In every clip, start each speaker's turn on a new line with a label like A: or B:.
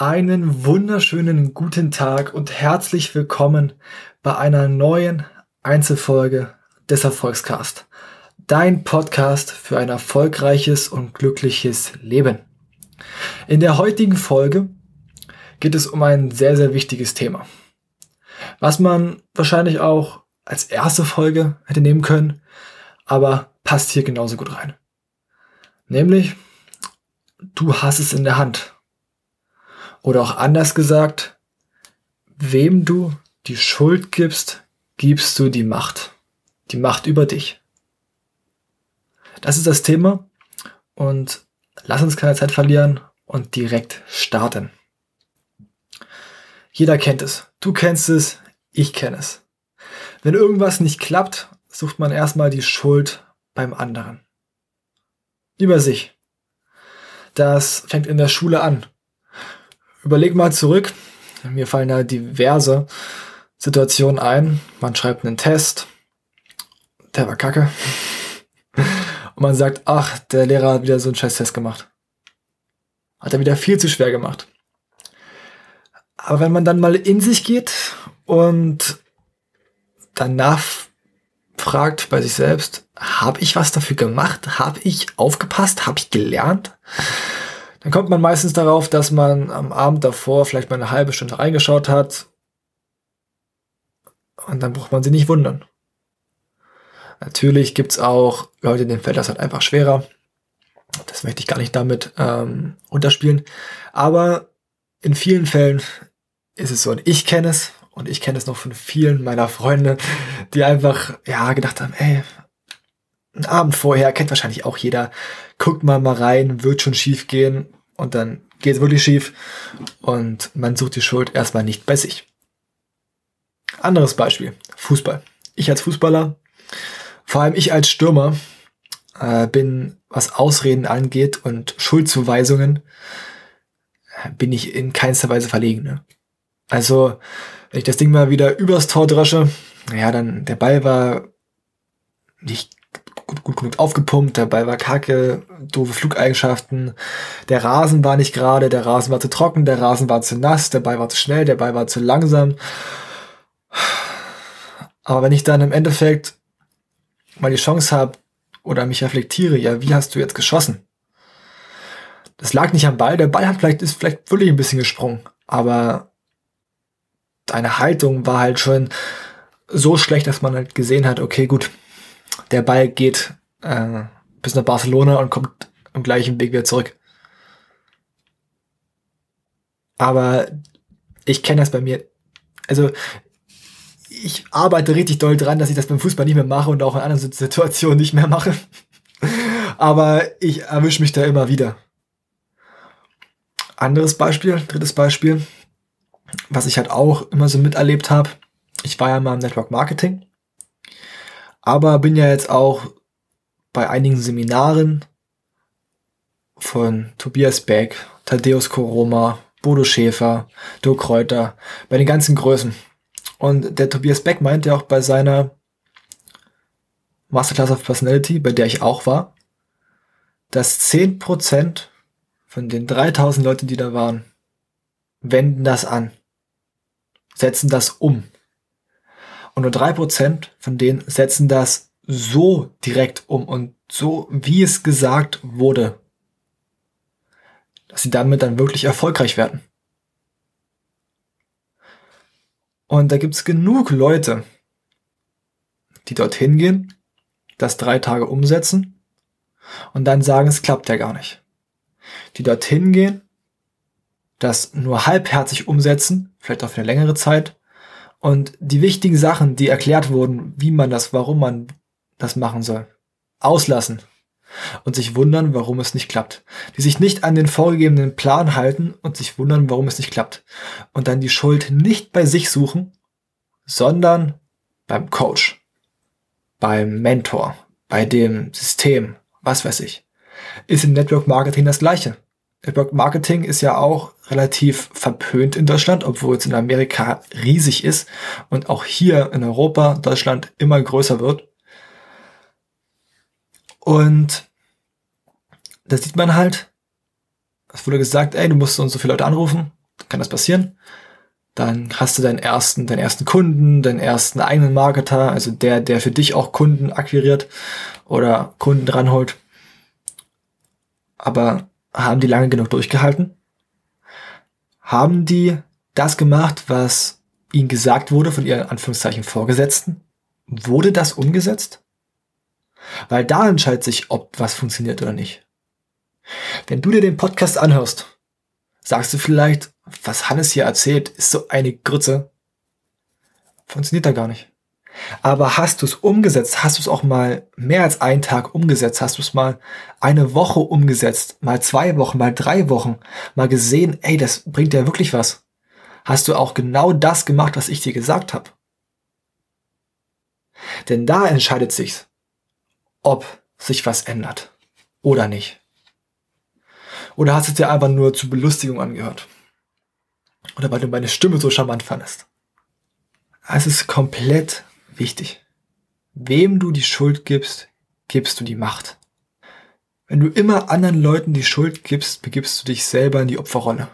A: Einen wunderschönen guten Tag und herzlich willkommen bei einer neuen Einzelfolge des Erfolgscast. Dein Podcast für ein erfolgreiches und glückliches Leben. In der heutigen Folge geht es um ein sehr, sehr wichtiges Thema. Was man wahrscheinlich auch als erste Folge hätte nehmen können, aber passt hier genauso gut rein. Nämlich, du hast es in der Hand. Oder auch anders gesagt, wem du die Schuld gibst, gibst du die Macht. Die Macht über dich. Das ist das Thema und lass uns keine Zeit verlieren und direkt starten. Jeder kennt es. Du kennst es, ich kenne es. Wenn irgendwas nicht klappt, sucht man erstmal die Schuld beim anderen. Über sich. Das fängt in der Schule an. Überleg mal zurück. Mir fallen da diverse Situationen ein. Man schreibt einen Test. Der war kacke. Und man sagt, ach, der Lehrer hat wieder so einen scheiß Test gemacht. Hat er wieder viel zu schwer gemacht. Aber wenn man dann mal in sich geht und danach fragt bei sich selbst, habe ich was dafür gemacht? Habe ich aufgepasst? Habe ich gelernt? Dann kommt man meistens darauf, dass man am Abend davor vielleicht mal eine halbe Stunde reingeschaut hat. Und dann braucht man sich nicht wundern. Natürlich gibt's auch Leute, denen fällt das halt einfach schwerer. Das möchte ich gar nicht damit ähm, unterspielen. Aber in vielen Fällen ist es so, und ich kenne es, und ich kenne es noch von vielen meiner Freunde, die einfach, ja, gedacht haben, ey, einen Abend vorher, kennt wahrscheinlich auch jeder, guckt mal mal rein, wird schon schief gehen und dann geht es wirklich schief und man sucht die Schuld erstmal nicht bei sich. Anderes Beispiel, Fußball. Ich als Fußballer, vor allem ich als Stürmer, äh, bin, was Ausreden angeht und Schuldzuweisungen, äh, bin ich in keinster Weise verlegen. Ne? Also, wenn ich das Ding mal wieder übers Tor drasche, ja, dann der Ball war nicht gut, gut genug aufgepumpt, der Ball war kacke, doofe Flugeigenschaften, der Rasen war nicht gerade, der Rasen war zu trocken, der Rasen war zu nass, der Ball war zu schnell, der Ball war zu langsam. Aber wenn ich dann im Endeffekt mal die Chance habe oder mich reflektiere, ja, wie hast du jetzt geschossen? Das lag nicht am Ball, der Ball hat vielleicht, ist vielleicht wirklich ein bisschen gesprungen, aber deine Haltung war halt schon so schlecht, dass man halt gesehen hat, okay, gut, der Ball geht äh, bis nach Barcelona und kommt am gleichen Weg wieder zurück. Aber ich kenne das bei mir. Also ich arbeite richtig doll dran, dass ich das beim Fußball nicht mehr mache und auch in anderen Situationen nicht mehr mache. Aber ich erwische mich da immer wieder. Anderes Beispiel, drittes Beispiel, was ich halt auch immer so miterlebt habe. Ich war ja mal im Network Marketing aber bin ja jetzt auch bei einigen Seminaren von Tobias Beck, Thaddeus Koroma, Bodo Schäfer, Dirk Kräuter, bei den ganzen Größen. Und der Tobias Beck meinte ja auch bei seiner Masterclass of Personality, bei der ich auch war, dass 10% von den 3000 Leuten, die da waren, wenden das an, setzen das um. Und nur drei Prozent von denen setzen das so direkt um und so, wie es gesagt wurde, dass sie damit dann wirklich erfolgreich werden. Und da gibt es genug Leute, die dorthin gehen, das drei Tage umsetzen und dann sagen, es klappt ja gar nicht. Die dorthin gehen, das nur halbherzig umsetzen, vielleicht für eine längere Zeit und die wichtigen Sachen, die erklärt wurden, wie man das, warum man das machen soll, auslassen und sich wundern, warum es nicht klappt. Die sich nicht an den vorgegebenen Plan halten und sich wundern, warum es nicht klappt. Und dann die Schuld nicht bei sich suchen, sondern beim Coach, beim Mentor, bei dem System, was weiß ich. Ist im Network Marketing das gleiche. Network Marketing ist ja auch relativ verpönt in Deutschland, obwohl es in Amerika riesig ist und auch hier in Europa, Deutschland immer größer wird. Und da sieht man halt, es wurde gesagt, ey, du musst und so viele Leute anrufen. kann das passieren. Dann hast du deinen ersten, deinen ersten Kunden, deinen ersten eigenen Marketer, also der, der für dich auch Kunden akquiriert oder Kunden ranholt. Aber haben die lange genug durchgehalten? Haben die das gemacht, was ihnen gesagt wurde von ihren Anführungszeichen Vorgesetzten? Wurde das umgesetzt? Weil da entscheidet sich, ob was funktioniert oder nicht. Wenn du dir den Podcast anhörst, sagst du vielleicht, was Hannes hier erzählt, ist so eine Grütze. Funktioniert da gar nicht. Aber hast du es umgesetzt, hast du es auch mal mehr als einen Tag umgesetzt, hast du es mal eine Woche umgesetzt, mal zwei Wochen, mal drei Wochen, mal gesehen, ey, das bringt ja wirklich was. Hast du auch genau das gemacht, was ich dir gesagt habe. Denn da entscheidet sich, ob sich was ändert oder nicht. Oder hast du es dir einfach nur zur Belustigung angehört? Oder weil du meine Stimme so charmant fandest. Es ist komplett wichtig. Wem du die Schuld gibst, gibst du die Macht. Wenn du immer anderen Leuten die Schuld gibst, begibst du dich selber in die Opferrolle.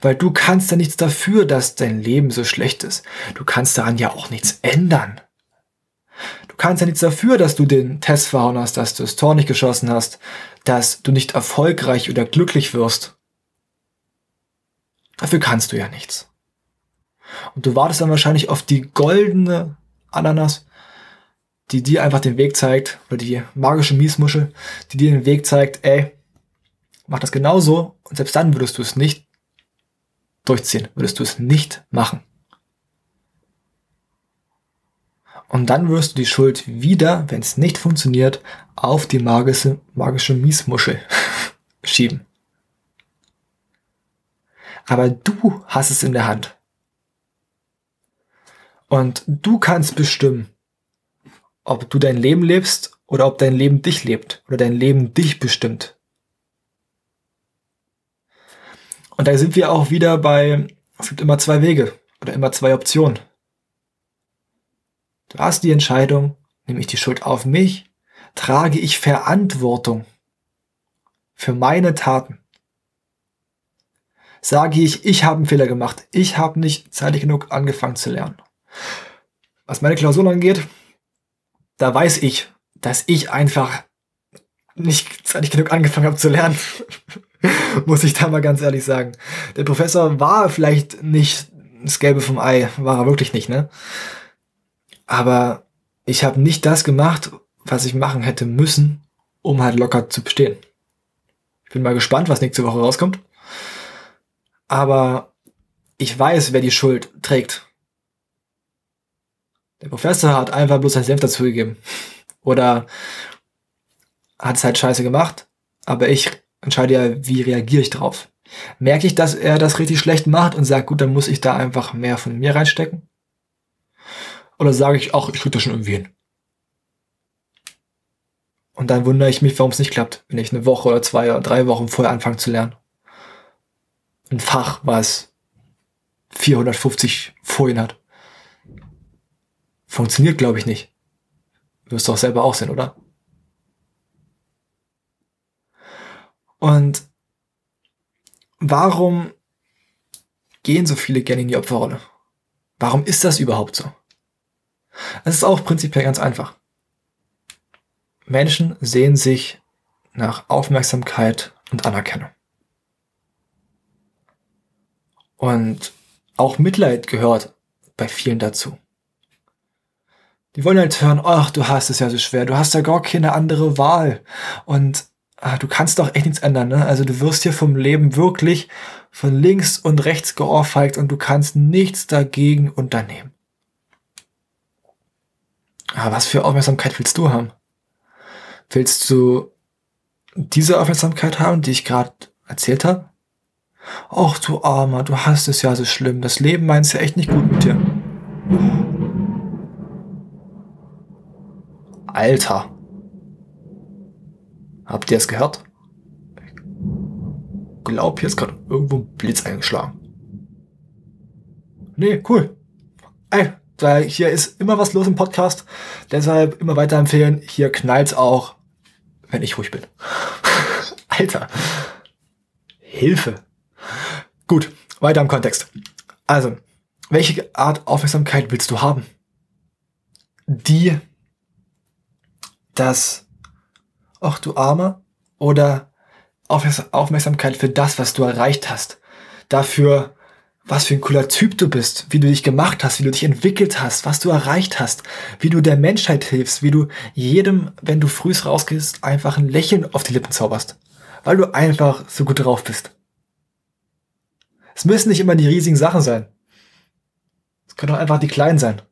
A: Weil du kannst ja nichts dafür, dass dein Leben so schlecht ist. Du kannst daran ja auch nichts ändern. Du kannst ja nichts dafür, dass du den Test verhauen hast, dass du das Tor nicht geschossen hast, dass du nicht erfolgreich oder glücklich wirst. Dafür kannst du ja nichts. Und du wartest dann wahrscheinlich auf die goldene Ananas, die dir einfach den Weg zeigt, oder die magische Miesmuschel, die dir den Weg zeigt, ey, mach das genauso und selbst dann würdest du es nicht durchziehen, würdest du es nicht machen. Und dann wirst du die Schuld wieder, wenn es nicht funktioniert, auf die magische, magische Miesmuschel schieben. Aber du hast es in der Hand. Und du kannst bestimmen, ob du dein Leben lebst oder ob dein Leben dich lebt oder dein Leben dich bestimmt. Und da sind wir auch wieder bei, es gibt immer zwei Wege oder immer zwei Optionen. Du hast die Entscheidung, nehme ich die Schuld auf mich, trage ich Verantwortung für meine Taten sage ich, ich habe einen Fehler gemacht. Ich habe nicht zeitig genug angefangen zu lernen. Was meine Klausuren angeht, da weiß ich, dass ich einfach nicht zeitig genug angefangen habe zu lernen. Muss ich da mal ganz ehrlich sagen. Der Professor war vielleicht nicht das Gelbe vom Ei, war er wirklich nicht, ne? Aber ich habe nicht das gemacht, was ich machen hätte müssen, um halt locker zu bestehen. Ich bin mal gespannt, was nächste Woche rauskommt aber ich weiß, wer die Schuld trägt. Der Professor hat einfach bloß sein Senf dazugegeben. Oder hat es halt scheiße gemacht, aber ich entscheide ja, wie reagiere ich drauf. Merke ich, dass er das richtig schlecht macht und sagt, gut, dann muss ich da einfach mehr von mir reinstecken? Oder sage ich, ach, ich krieg das schon irgendwie hin. Und dann wundere ich mich, warum es nicht klappt, wenn ich eine Woche oder zwei oder drei Wochen vorher anfange zu lernen ein Fach, was 450 Folien hat. Funktioniert, glaube ich, nicht. Wirst du auch selber auch sehen, oder? Und warum gehen so viele gerne in die Opferrolle? Warum ist das überhaupt so? Es ist auch prinzipiell ganz einfach. Menschen sehen sich nach Aufmerksamkeit und Anerkennung. Und auch Mitleid gehört bei vielen dazu. Die wollen halt hören, ach, du hast es ja so schwer, du hast ja gar keine andere Wahl. Und ach, du kannst doch echt nichts ändern, ne? Also du wirst hier vom Leben wirklich von links und rechts geohrfeigt und du kannst nichts dagegen unternehmen. Aber was für Aufmerksamkeit willst du haben? Willst du diese Aufmerksamkeit haben, die ich gerade erzählt habe? Ach du Armer, du hast es ja so schlimm. Das Leben meint's ja echt nicht gut mit dir. Alter. Habt ihr es gehört? Ich glaube, hier ist gerade irgendwo ein Blitz eingeschlagen. Nee, cool. Ey, da hier ist immer was los im Podcast. Deshalb immer weiterempfehlen. Hier knallt's auch, wenn ich ruhig bin. Alter. Hilfe. Gut. weiter im Kontext. Also, welche Art Aufmerksamkeit willst du haben? Die, das, ach du Armer, oder Aufmerksamkeit für das, was du erreicht hast. Dafür, was für ein cooler Typ du bist, wie du dich gemacht hast, wie du dich entwickelt hast, was du erreicht hast, wie du der Menschheit hilfst, wie du jedem, wenn du frühs rausgehst, einfach ein Lächeln auf die Lippen zauberst, weil du einfach so gut drauf bist. Es müssen nicht immer die riesigen Sachen sein. Es können auch einfach die kleinen sein.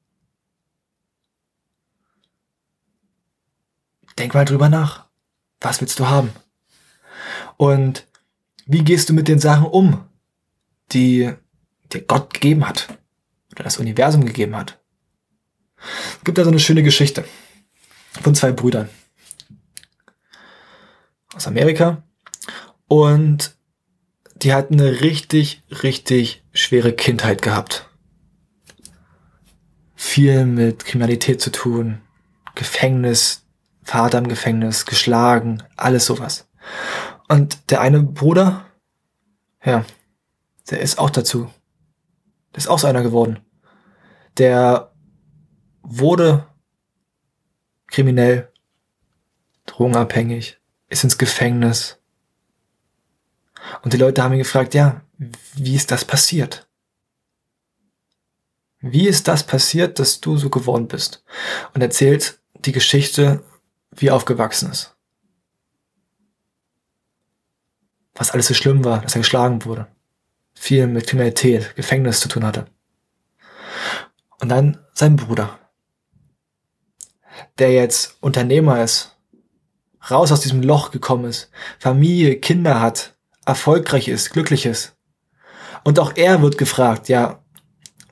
A: Denk mal drüber nach. Was willst du haben? Und wie gehst du mit den Sachen um, die dir Gott gegeben hat oder das Universum gegeben hat? Es gibt da so eine schöne Geschichte von zwei Brüdern aus Amerika und die hatten eine richtig, richtig schwere Kindheit gehabt. Viel mit Kriminalität zu tun, Gefängnis, Vater im Gefängnis, geschlagen, alles sowas. Und der eine Bruder, ja, der ist auch dazu. Der ist auch so einer geworden. Der wurde kriminell, drogenabhängig, ist ins Gefängnis. Und die Leute haben ihn gefragt, ja, wie ist das passiert? Wie ist das passiert, dass du so geworden bist? Und erzählt die Geschichte, wie aufgewachsen ist. was alles so schlimm war, dass er geschlagen wurde. Viel mit Kriminalität, Gefängnis zu tun hatte. Und dann sein Bruder, der jetzt Unternehmer ist, raus aus diesem Loch gekommen ist, Familie, Kinder hat, erfolgreich ist, glücklich ist. Und auch er wird gefragt, ja,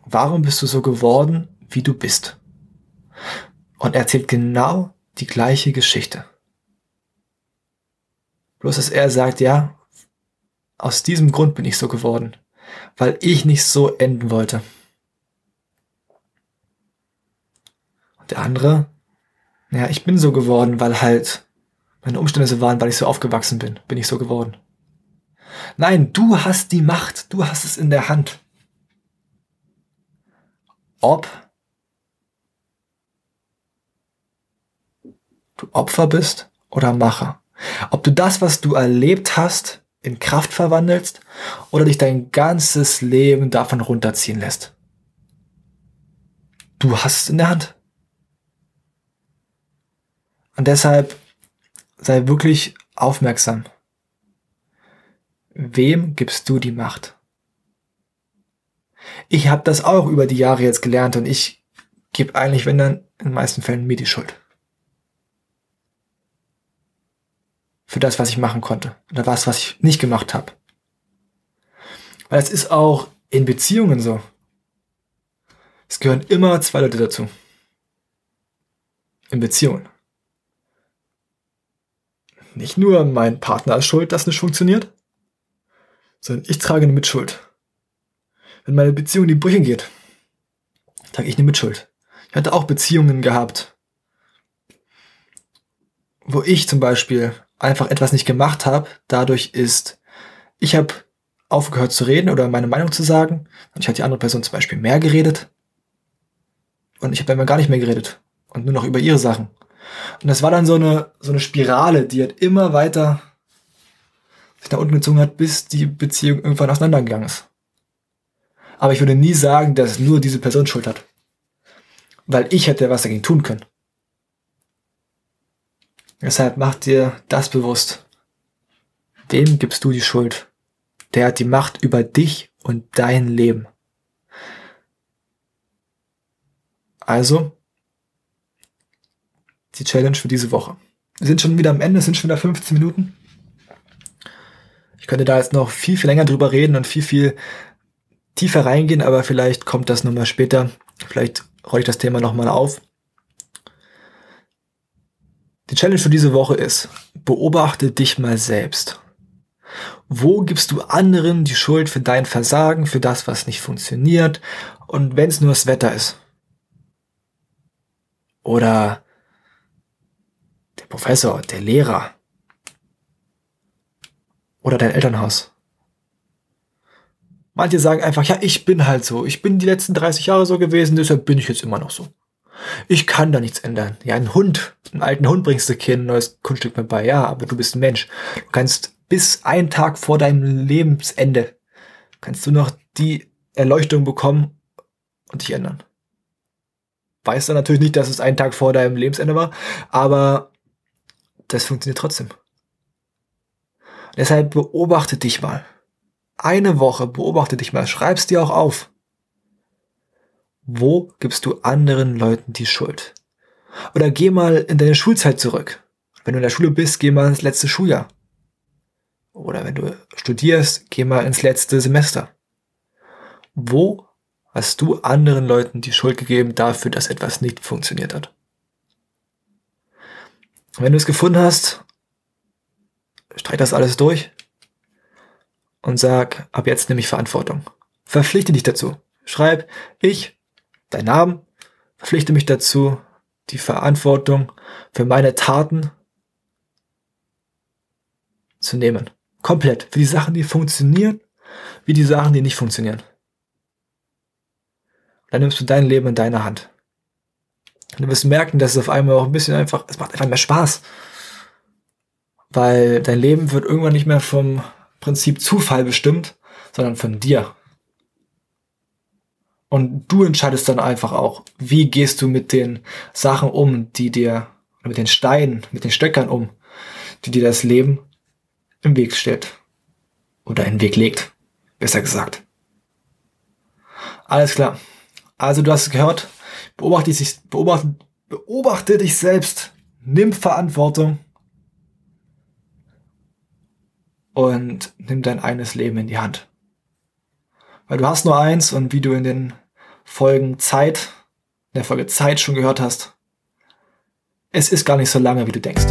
A: warum bist du so geworden, wie du bist? Und er erzählt genau die gleiche Geschichte. Bloß dass er sagt, ja, aus diesem Grund bin ich so geworden, weil ich nicht so enden wollte. Und der andere, ja, ich bin so geworden, weil halt meine Umstände so waren, weil ich so aufgewachsen bin, bin ich so geworden. Nein, du hast die Macht, du hast es in der Hand. Ob du Opfer bist oder Macher. Ob du das, was du erlebt hast, in Kraft verwandelst oder dich dein ganzes Leben davon runterziehen lässt. Du hast es in der Hand. Und deshalb sei wirklich aufmerksam. Wem gibst du die Macht? Ich habe das auch über die Jahre jetzt gelernt und ich gebe eigentlich, wenn dann, in den meisten Fällen mir die Schuld. Für das, was ich machen konnte oder was, was ich nicht gemacht habe. Weil es ist auch in Beziehungen so. Es gehören immer zwei Leute dazu. In Beziehungen. Nicht nur mein Partner ist schuld, dass nicht funktioniert, sondern ich trage eine Mitschuld. Wenn meine Beziehung in die Brüche geht, trage ich eine Mitschuld. Ich hatte auch Beziehungen gehabt, wo ich zum Beispiel einfach etwas nicht gemacht habe, dadurch ist, ich habe aufgehört zu reden oder meine Meinung zu sagen. Und ich hatte die andere Person zum Beispiel mehr geredet. Und ich habe immer gar nicht mehr geredet. Und nur noch über ihre Sachen. Und das war dann so eine, so eine Spirale, die halt immer weiter sich nach unten gezogen hat, bis die Beziehung irgendwann auseinandergegangen ist. Aber ich würde nie sagen, dass nur diese Person Schuld hat. Weil ich hätte was dagegen tun können. Deshalb mach dir das bewusst. Wem gibst du die Schuld? Der hat die Macht über dich und dein Leben. Also, die Challenge für diese Woche. Wir sind schon wieder am Ende, sind schon wieder 15 Minuten. Ich könnte da jetzt noch viel, viel länger drüber reden und viel, viel tiefer reingehen, aber vielleicht kommt das nochmal später. Vielleicht rolle ich das Thema nochmal auf. Die Challenge für diese Woche ist, beobachte dich mal selbst. Wo gibst du anderen die Schuld für dein Versagen, für das, was nicht funktioniert und wenn es nur das Wetter ist? Oder der Professor, der Lehrer oder dein Elternhaus? Manche sagen einfach, ja, ich bin halt so. Ich bin die letzten 30 Jahre so gewesen, deshalb bin ich jetzt immer noch so. Ich kann da nichts ändern. Ja, ein Hund, einen alten Hund bringst du Kind, ein neues Kunststück mit bei. Ja, aber du bist ein Mensch. Du kannst bis einen Tag vor deinem Lebensende, kannst du noch die Erleuchtung bekommen und dich ändern. Weißt du natürlich nicht, dass es einen Tag vor deinem Lebensende war, aber das funktioniert trotzdem. Deshalb beobachte dich mal. Eine Woche beobachte dich mal, schreib's dir auch auf. Wo gibst du anderen Leuten die Schuld? Oder geh mal in deine Schulzeit zurück. Wenn du in der Schule bist, geh mal ins letzte Schuljahr. Oder wenn du studierst, geh mal ins letzte Semester. Wo hast du anderen Leuten die Schuld gegeben dafür, dass etwas nicht funktioniert hat? wenn du es gefunden hast, streich das alles durch und sag, ab jetzt nehme ich Verantwortung. Verpflichte dich dazu. Schreib, ich, dein Namen, verpflichte mich dazu, die Verantwortung für meine Taten zu nehmen. Komplett. Für die Sachen, die funktionieren, wie die Sachen, die nicht funktionieren. Dann nimmst du dein Leben in deine Hand. Und du wirst merken, dass es auf einmal auch ein bisschen einfach, es macht einfach mehr Spaß. Weil dein Leben wird irgendwann nicht mehr vom Prinzip Zufall bestimmt, sondern von dir. Und du entscheidest dann einfach auch, wie gehst du mit den Sachen um, die dir, mit den Steinen, mit den Stöckern um, die dir das Leben im Weg steht. Oder in den Weg legt, besser gesagt. Alles klar. Also du hast gehört, beobachte dich, beobachte, beobachte dich selbst, nimm Verantwortung und nimm dein eigenes Leben in die Hand. Weil du hast nur eins und wie du in den Folgen Zeit, in der Folge Zeit schon gehört hast, es ist gar nicht so lange, wie du denkst.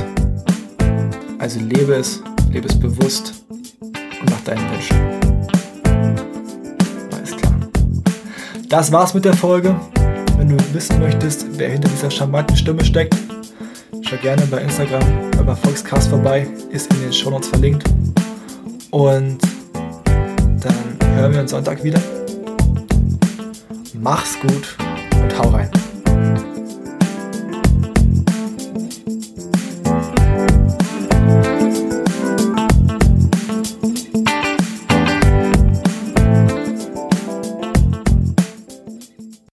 A: Also lebe es, lebe es bewusst und nach deinen Wünschen. Alles klar. Das war's mit der Folge. Wenn du wissen möchtest, wer hinter dieser charmanten Stimme steckt, schau gerne bei Instagram beim Erfolgscast vorbei, ist in den Shownotes verlinkt. Und dann hören wir uns Sonntag wieder. Mach's gut.